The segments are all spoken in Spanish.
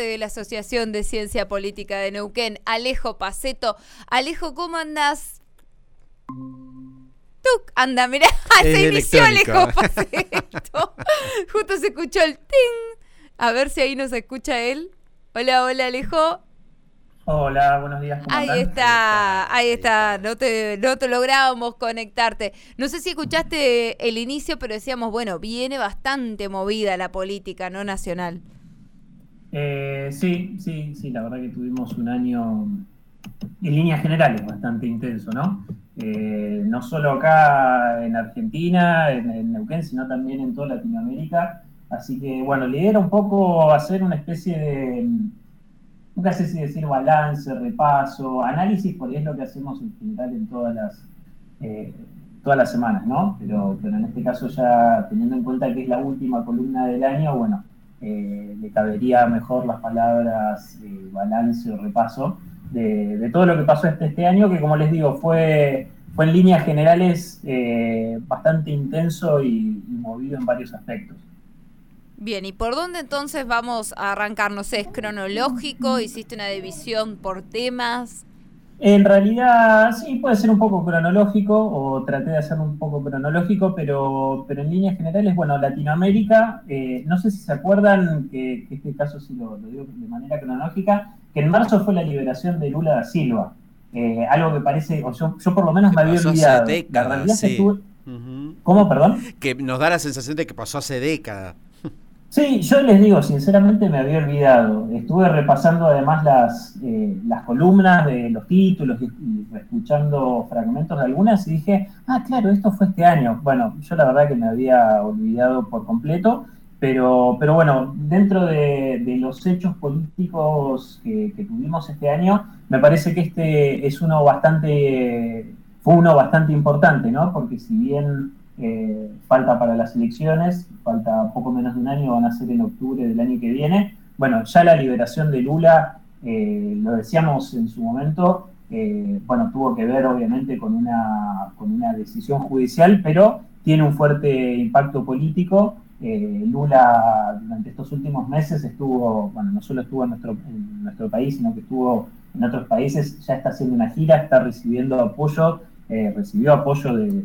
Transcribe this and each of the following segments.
de la Asociación de Ciencia Política de Neuquén, Alejo Paceto. Alejo, ¿cómo andás? Tuc, anda, mirá, se inició Alejo Paceto. Justo se escuchó el ting. A ver si ahí nos escucha él. Hola, hola, Alejo. Hola, buenos días. ahí está, ahí está. No te, no te lográbamos conectarte. No sé si escuchaste el inicio, pero decíamos, bueno, viene bastante movida la política no nacional. Eh, sí, sí, sí, la verdad que tuvimos un año en líneas generales bastante intenso, ¿no? Eh, no solo acá en Argentina, en, en, Neuquén, sino también en toda Latinoamérica. Así que, bueno, la un poco hacer una especie de nunca sé si decir balance, repaso, análisis, porque es lo que hacemos en general en todas las, eh, todas las semanas, ¿no? Pero, pero en este caso ya teniendo en cuenta que es la última columna del año, bueno, eh, le cabería mejor las palabras eh, balance o repaso de, todo lo que pasó este, este año, que como les digo, fue, fue en líneas generales bastante intenso y movido en varios aspectos. Bien, ¿y por dónde entonces vamos a arrancar? No sé, ¿es cronológico? ¿Hiciste una división por temas? En realidad sí, puede ser un poco cronológico o traté de hacerlo un poco cronológico, pero, pero en líneas generales, bueno, Latinoamérica, eh, no sé si se acuerdan que, este caso sí lo, digo de manera cronológica, que en marzo fue la liberación de Lula da Silva. Eh, algo que parece, o yo, yo por lo menos me había olvidado. Hace ¿Cómo, perdón? Que nos da la sensación de que pasó hace décadas. Sí, yo les digo, sinceramente me había olvidado. Estuve repasando además las, eh, las columnas de los títulos y, escuchando fragmentos de algunas y dije, ah, claro, esto fue este año. Bueno, yo la verdad que me había olvidado por completo, pero, pero bueno, dentro de, los hechos políticos que, que, tuvimos este año, me parece que este es uno bastante, fue uno bastante importante, ¿no? Porque si bien eh, falta para las elecciones, falta poco menos de un año, van a ser en octubre del año que viene. Bueno, ya la liberación de Lula, eh, lo decíamos en su momento, eh, bueno, tuvo que ver obviamente con una, con una decisión judicial, pero tiene un fuerte impacto político. Lula durante estos últimos meses estuvo, bueno, no solo estuvo en nuestro, en nuestro país, sino que estuvo en otros países, ya está haciendo una gira, está recibiendo apoyo eh, recibió apoyo de,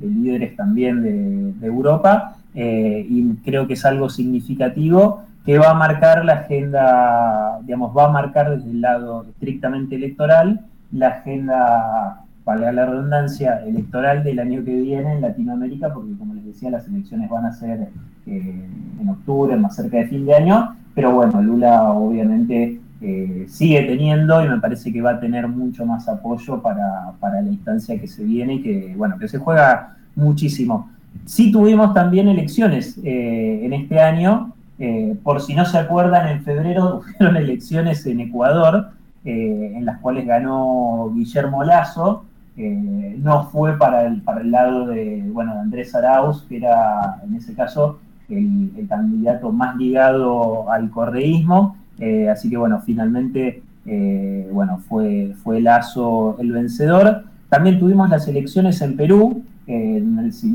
líderes también de, Europa eh, y creo que es algo significativo que va a marcar la agenda, digamos, va a marcar desde el lado estrictamente electoral la agenda, valga la redundancia, electoral del año que viene en Latinoamérica, porque como les decía, las elecciones van a ser eh, en octubre, más cerca de fin de año, pero bueno, Lula obviamente eh, sigue teniendo y me parece que va a tener mucho más apoyo para, la instancia que se viene y que, bueno, que se juega muchísimo. Sí tuvimos también elecciones eh, en este año, eh, por si no se acuerdan, en febrero fueron elecciones en Ecuador, en las cuales ganó Guillermo Lazo, no fue para el, para el lado de, bueno, de Andrés Arauz, que era en ese caso el, el candidato más ligado al correísmo, eh, así que bueno, finalmente eh, bueno, fue, fue Lazo el vencedor. También tuvimos las elecciones en Perú, en el si,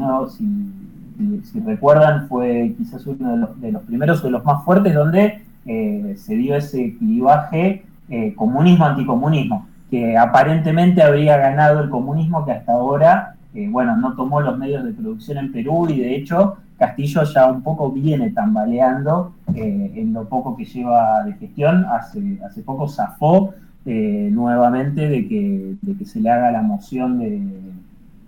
si, recuerdan, fue quizás uno de los, primeros o de los más fuertes donde eh, se dio ese clivaje comunismo-anticomunismo, que aparentemente habría ganado el comunismo que hasta ahora, bueno, no tomó los medios de producción en Perú y de hecho Castillo ya un poco viene tambaleando eh, en lo poco que lleva de gestión. Hace, hace poco zafó eh, nuevamente de que, de que se le haga la moción de,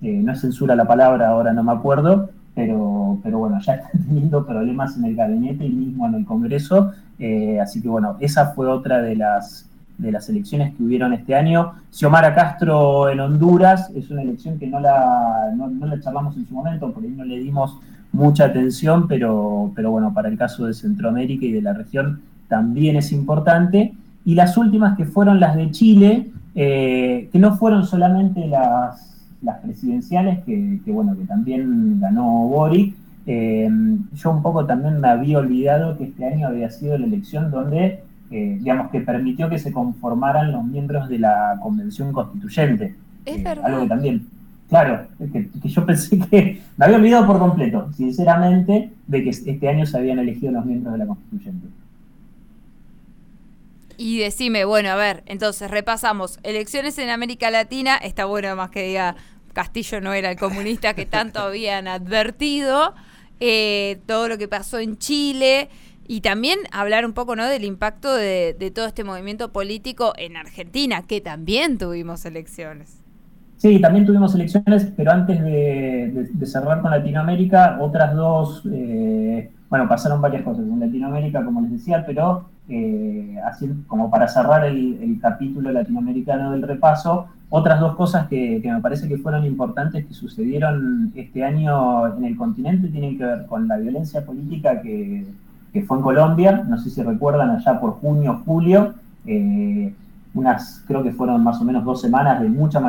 no es censura la palabra, ahora no me acuerdo, pero, pero bueno, ya está teniendo problemas en el gabinete y mismo en el Congreso. Eh, así que bueno, esa fue otra de las, de las elecciones que hubieron este año. Xiomara Castro en Honduras es una elección que no la, no, no la charlamos en su momento, por ahí no le dimos mucha atención, pero, pero bueno, para el caso de Centroamérica y de la región también es importante. Y las últimas que fueron las de Chile, eh, que no fueron solamente las, las presidenciales, que, bueno, que también ganó Boric, eh, yo un poco también me había olvidado que este año había sido la elección donde, eh, digamos, que permitió que se conformaran los miembros de la Convención Constituyente. Es verdad. Algo que también Claro, que, yo pensé que me había olvidado por completo, sinceramente, de que este año se habían elegido los miembros de la Constituyente. Y decime, bueno, a ver, entonces repasamos. Elecciones en América Latina, está bueno más que diga Castillo no era el comunista que tanto habían advertido, eh, todo lo que pasó en Chile y también hablar un poco ¿no? del impacto de, de todo este movimiento político en Argentina, que también tuvimos elecciones. Sí, también tuvimos elecciones, pero antes de, cerrar con Latinoamérica, otras dos, eh, bueno, pasaron varias cosas en Latinoamérica, como les decía, pero eh, así como para cerrar el, capítulo latinoamericano del repaso, otras dos cosas que, me parece que fueron importantes que sucedieron este año en el continente tienen que ver con la violencia política que, fue en Colombia, no sé si recuerdan allá por junio, julio. Eh, unas, creo que fueron más o menos dos semanas de mucha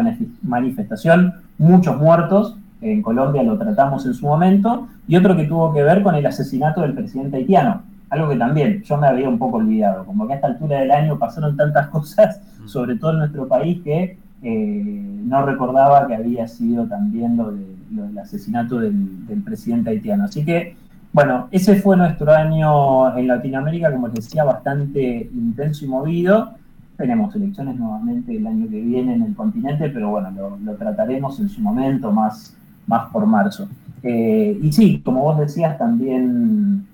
manifestación, muchos muertos, en Colombia lo tratamos en su momento, y otro que tuvo que ver con el asesinato del presidente haitiano, algo que también yo me había un poco olvidado, como que a esta altura del año pasaron tantas cosas, mm. sobre todo en nuestro país, que eh, no recordaba que había sido también lo, del asesinato del, del presidente haitiano. Así que bueno, ese fue nuestro año en Latinoamérica, como les decía, bastante intenso y movido. Tenemos elecciones nuevamente el año que viene en el continente, pero bueno, lo, trataremos en su momento, más, más por marzo. Eh, y sí, como vos decías, también,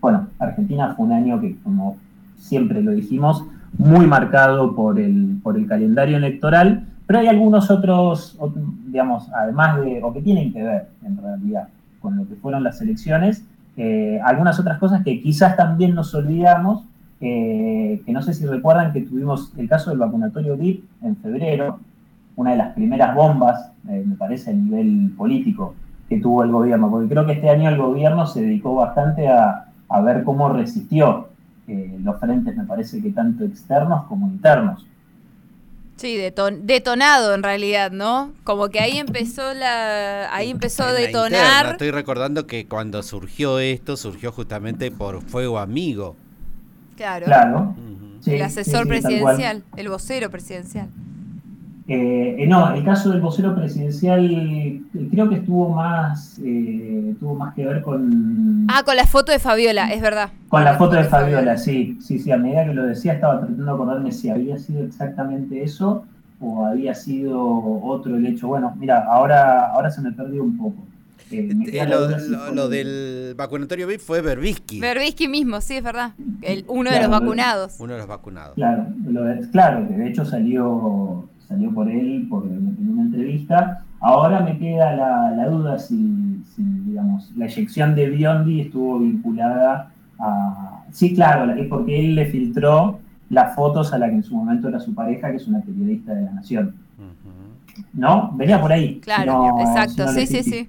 bueno, Argentina fue un año que, como siempre lo dijimos, muy marcado por el, por el calendario electoral, pero hay algunos otros, digamos, además de, o que tienen que ver en realidad con lo que fueron las elecciones, eh, algunas otras cosas que quizás también nos olvidamos que no sé si recuerdan que tuvimos el caso del vacunatorio VIP en febrero, una de las primeras bombas, eh, me parece, a nivel político que tuvo el gobierno, porque creo que este año el gobierno se dedicó bastante a, ver cómo resistió eh, los frentes, me parece que tanto externos como internos. Sí, detonado en realidad, ¿no? Como que ahí empezó la, ahí empezó a detonar. estoy recordando que cuando surgió esto, surgió justamente por fuego amigo. Claro. el asesor presidencial, el vocero presidencial. Eh, eh, no, el caso del vocero presidencial eh, creo que estuvo más, tuvo más que ver con... Ah, con la foto de Fabiola, es verdad. Con la, foto, de, Fabiola, sí, sí, sí, a medida que lo decía estaba tratando de acordarme si había sido exactamente eso o había sido otro el hecho. Bueno, mira, ahora, ahora se me perdió un poco. Eh, lo, del vacunatorio VIP fue Berbisky. Berbisky mismo, sí, es verdad. El, uno de los vacunados. Uno de los vacunados. Claro, claro, que de hecho salió, salió por él por, en una entrevista. Ahora me queda la, duda si, digamos, la eyección de Biondi estuvo vinculada a... Sí, claro, es porque él le filtró las fotos a la que en su momento era su pareja, que es una periodista de la Nación. ¿No? Venía por ahí. Claro, exacto, sí, sí, sí.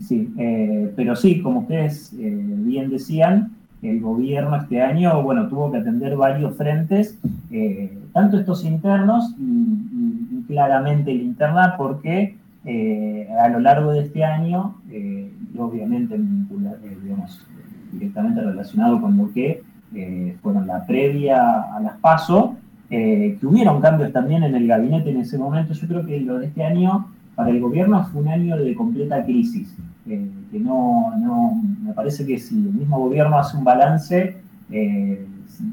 Sí, eh, pero sí, como ustedes eh, bien decían, el gobierno este año, bueno, tuvo que atender varios frentes, eh, tanto estos internos y, claramente el interna, porque a lo largo de este año, y obviamente digamos, directamente relacionado con lo que fueron la previa a las PASO, que hubieron cambios también en el gabinete en ese momento. Yo creo que lo de este año para el gobierno fue un año de completa crisis, eh, que no, no, me parece que si el mismo gobierno hace un balance, eh,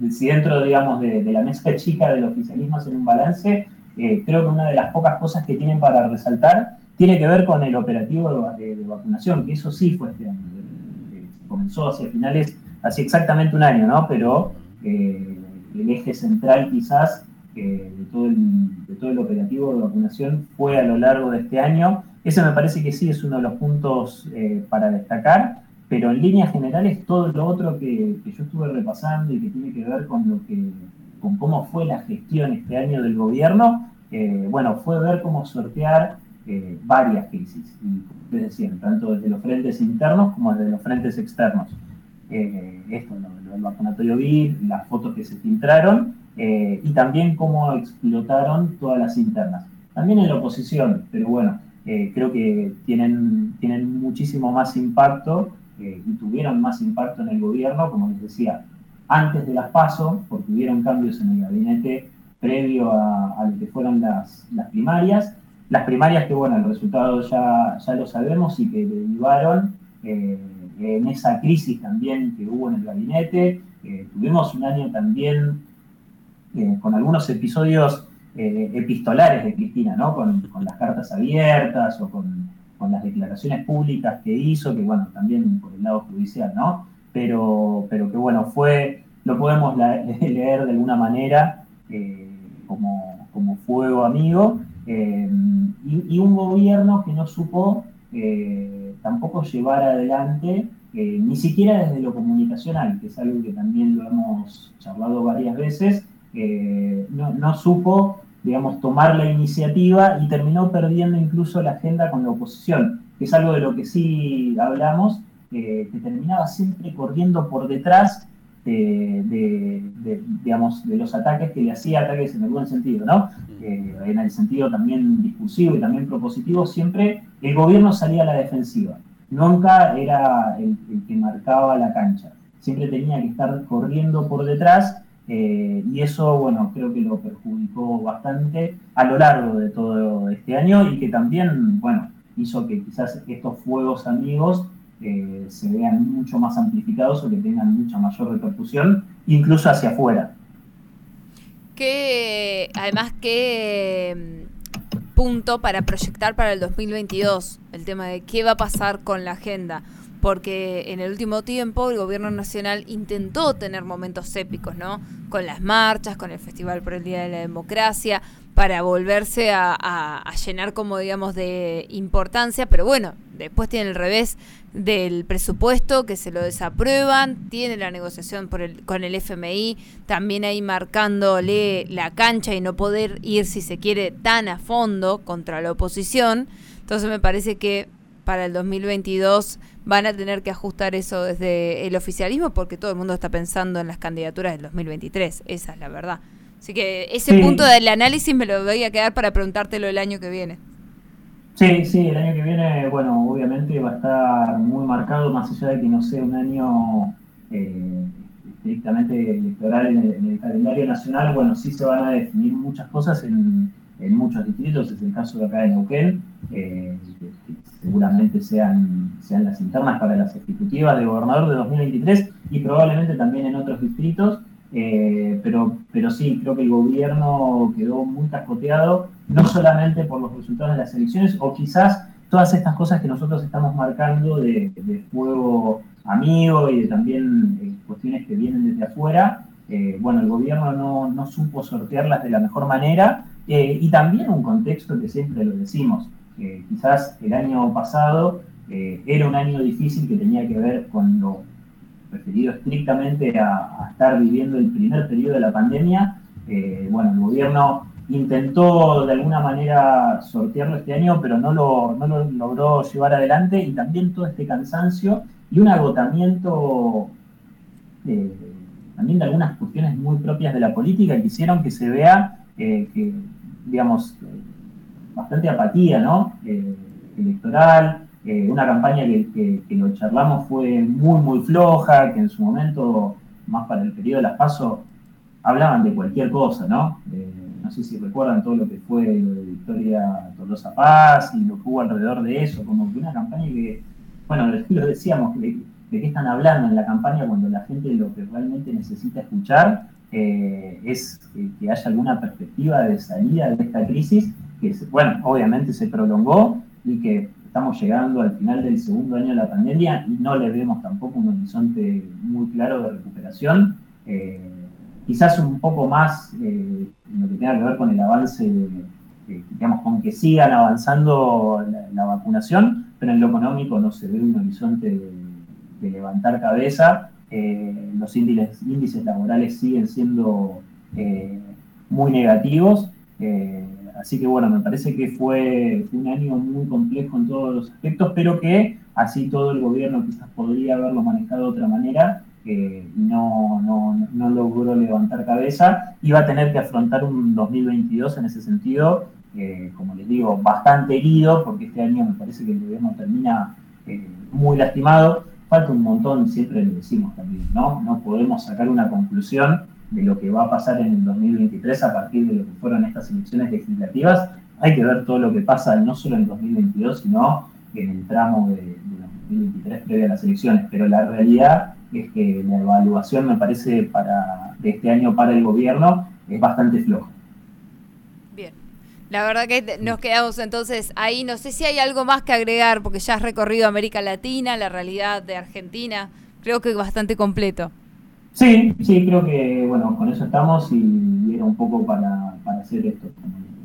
si dentro, digamos, de, la mesa chica del oficialismo hacen un balance, eh, creo que una de las pocas cosas que tienen para resaltar tiene que ver con el operativo de, vacunación, que eso sí fue este año, comenzó hacia finales, hace exactamente un año, ¿no? Pero el eje central quizás de, todo el, de todo el operativo de vacunación fue a lo largo de este año. Ese me parece que sí es uno de los puntos eh, para destacar, pero en líneas generales todo lo otro que, yo estuve repasando y que tiene que ver con lo que con cómo fue la gestión este año del gobierno, eh, bueno, fue ver cómo sortear eh, varias crisis, y ustedes decían, tanto desde los frentes internos como desde los frentes externos. esto, lo, del vacunatorio VIP, las fotos que se filtraron, eh, y también cómo explotaron todas las internas. También en la oposición, pero bueno, eh, creo que tienen, tienen muchísimo más impacto eh, y tuvieron más impacto en el gobierno, como les decía, antes de las PASO, porque hubieron cambios en el gabinete previo a, lo que fueron las, las, primarias. Las primarias que, bueno, el resultado ya, ya lo sabemos y que derivaron en esa crisis también que hubo en el gabinete. tuvimos un año también con algunos episodios epistolares de Cristina, ¿no? Con, las cartas abiertas o con, las declaraciones públicas que hizo, que bueno, también por el lado judicial, ¿no? Pero, pero que bueno, fue, lo podemos leer de alguna manera como, como fuego amigo y, un gobierno que no supo tampoco llevar adelante ni siquiera desde lo comunicacional, que es algo que también lo hemos charlado varias veces, no, supo, digamos, tomar la iniciativa y terminó perdiendo incluso la agenda con la oposición, que es algo de lo que sí hablamos, que terminaba siempre corriendo por detrás de, digamos, de los ataques que le hacía, ataques en el buen sentido, ¿no? en el sentido también discursivo y también propositivo, siempre el gobierno salía a la defensiva nunca era el, que marcaba la cancha. Siempre tenía que estar corriendo por detrás eh, y eso, bueno, creo que lo perjudicó bastante a lo largo de todo este año y que también, bueno, hizo que quizás estos fuegos amigos eh, se vean mucho más amplificados o que tengan mucha mayor repercusión, incluso hacia afuera. Que además que punto para proyectar para el 2022 el tema de qué va a pasar con la agenda. Porque en el último tiempo el gobierno nacional intentó tener momentos épicos, ¿no? Con las marchas, con el Festival por el Día de la Democracia, para volverse a, llenar como digamos de importancia, pero bueno, después tiene el revés del presupuesto que se lo desaprueban, tiene la negociación por el, con el FMI, también ahí marcándole la cancha y no poder ir si se quiere tan a fondo contra la oposición, entonces me parece que para el 2022 van a tener que ajustar eso desde el oficialismo porque todo el mundo está pensando en las candidaturas del 2023, esa es la verdad. Así que ese punto del análisis me lo voy a quedar para preguntártelo el año que viene. Sí, sí, el año que viene, bueno, obviamente va a estar muy marcado, más allá de que no sea un año eh, estrictamente electoral en el, calendario nacional, bueno, sí se van a definir muchas cosas en, muchos distritos, es el caso de acá de Neuquén, eh, seguramente sean, sean las internas para las ejecutivas de gobernador de 2023 y probablemente también en otros distritos. Eh, pero, pero sí, creo que el gobierno quedó muy cascoteado, no solamente por los resultados de las elecciones, o quizás todas estas cosas que nosotros estamos marcando de, fuego amigo y de también eh, cuestiones que vienen desde afuera. Eh, bueno, el gobierno no, no, supo sortearlas de la mejor manera y también un contexto que siempre lo decimos. Quizás el año pasado era un año difícil que tenía que ver con lo referido estrictamente a, estar viviendo el primer periodo de la pandemia, eh, bueno, el gobierno intentó de alguna manera sortearlo este año, pero no lo, no lo logró llevar adelante y también todo este cansancio y un agotamiento eh, también de algunas cuestiones muy propias de la política que hicieron que se vea eh, que, digamos, bastante apatía, ¿no? electoral, una campaña que, lo charlamos fue muy, muy floja, que en su momento, más para el periodo de las pasos, hablaban de cualquier cosa, ¿no? Eh, no sé si recuerdan todo lo que fue lo de Victoria Tolosa Paz y lo que hubo alrededor de eso, como que una campaña que, bueno, lo decíamos, de, qué están hablando en la campaña cuando la gente lo que realmente necesita escuchar eh, es que haya alguna perspectiva de salida de esta crisis, que, bueno, obviamente se prolongó y que estamos llegando al final del segundo año de la pandemia y no le vemos tampoco un horizonte muy claro de recuperación. Eh, quizás un poco más eh, en lo que tenga que ver con el avance, digamos, con que sigan avanzando la, vacunación, pero en lo económico no se ve un horizonte de, levantar cabeza. Eh, los índices, laborales siguen siendo muy negativos. Así que bueno, me parece que fue un año muy complejo en todos los aspectos, pero que así todo el gobierno quizás podría haberlo manejado de otra manera y no, no, logró levantar cabeza y va a tener que afrontar un 2022 en ese sentido, eh, como les digo, bastante herido, porque este año me parece que el gobierno termina eh, muy lastimado. Falta un montón, siempre lo decimos también, ¿no? No podemos sacar una conclusión de lo que va a pasar en el 2023 a partir de lo que fueron estas elecciones legislativas. Hay que ver todo lo que pasa no solo en el 2022, sino en el tramo de, 2023 previo a las elecciones. Pero la realidad es que la evaluación me parece para de este año para el gobierno es bastante floja. La verdad que nos quedamos entonces ahí. No sé si hay algo más que agregar, porque ya has recorrido América Latina, la realidad de Argentina. Creo que bastante completo. Sí, sí, creo que bueno, con eso estamos y era un poco para, hacer esto,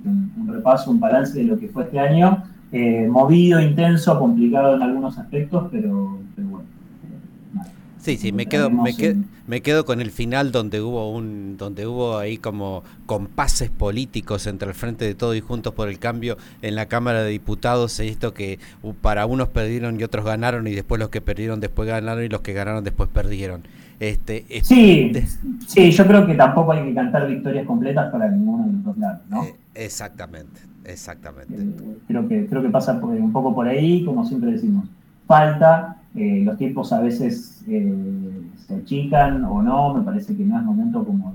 un, repaso, un balance de lo que fue este año, eh, movido, intenso, complicado en algunos aspectos, pero, bueno. Sí, sí, me quedo, me, quedo, me quedo con el final donde hubo un, donde hubo ahí como compases políticos entre el Frente de Todos y Juntos por el Cambio en la Cámara de Diputados, esto que para unos perdieron y otros ganaron, y después los que perdieron después ganaron y los que ganaron después perdieron. Este, sí, sí, yo creo que tampoco hay que cantar victorias completas para ninguno de los dos lados, ¿no? Eh, exactamente, exactamente. Eh, creo que creo que pasa un poco por ahí, como siempre decimos. Falta, eh, los tiempos a veces se achican o no, me parece que no es momento como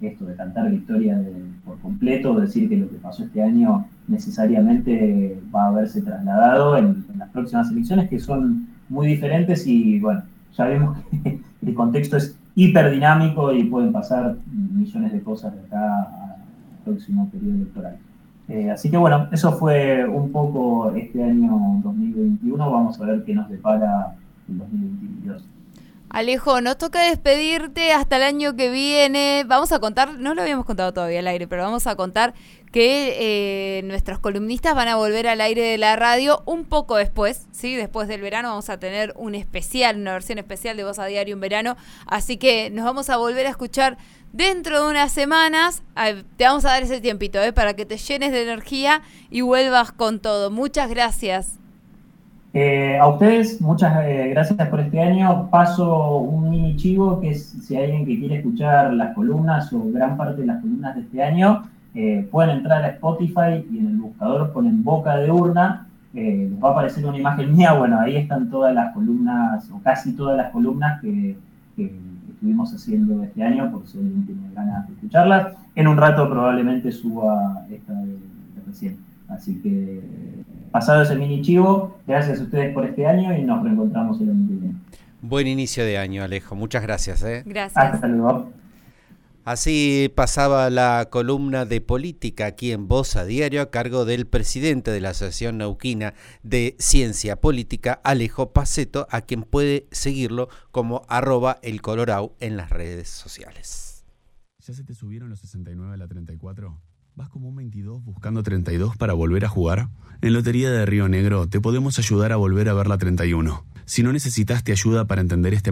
de esto, de cantar victoria por completo, decir que lo que pasó este año necesariamente va a haberse trasladado en las próximas elecciones, que son muy diferentes y bueno, Sabemos que el contexto es hiperdinámico y pueden pasar millones de cosas de acá al próximo periodo electoral. Eh, así que bueno, eso fue un poco este año 2021. Vamos a ver qué nos depara el 2022. Alejo, nos toca despedirte hasta el año que viene. Vamos a contar, no lo habíamos contado todavía al aire, pero vamos a contar que eh, nuestros columnistas van a volver al aire de la radio un poco después, ¿sí? Después del verano vamos a tener un especial, una versión especial de Voz a Diario en verano. Así que nos vamos a volver a escuchar dentro de unas semanas. Te vamos a dar ese tiempito, ¿eh? Para que te llenes de energía y vuelvas con todo. Muchas gracias. Eh, a ustedes, muchas eh, gracias por este año. Paso un mini chivo, que es si hay alguien que quiere escuchar las columnas o gran parte de las columnas de este año, eh, pueden entrar a Spotify y en el buscador ponen boca de urna. les va a aparecer una imagen mía. Bueno, ahí están todas las columnas, o casi todas las columnas que, estuvimos haciendo este año, por si alguien tiene ganas de escucharlas. En un rato probablemente suba esta de, de recién. Así que pasado ese mini chivo, gracias a ustedes por este año y nos reencontramos el año que viene. Buen inicio de año, Alejo. Muchas gracias. ¿eh? Gracias. Hasta luego. Así pasaba la columna de política aquí en Voz a Diario a cargo del presidente de la Asociación Nauquina de Ciencia Política, Alejo Paceto, a quien puede seguirlo como arroba el Colorau en las redes sociales. ¿Ya se te subieron los 69 a la 34? ¿Vas como un 22 buscando 32 para volver a jugar? En Lotería de Río Negro te podemos ayudar a volver a ver la 31. Si no necesitaste ayuda para entender este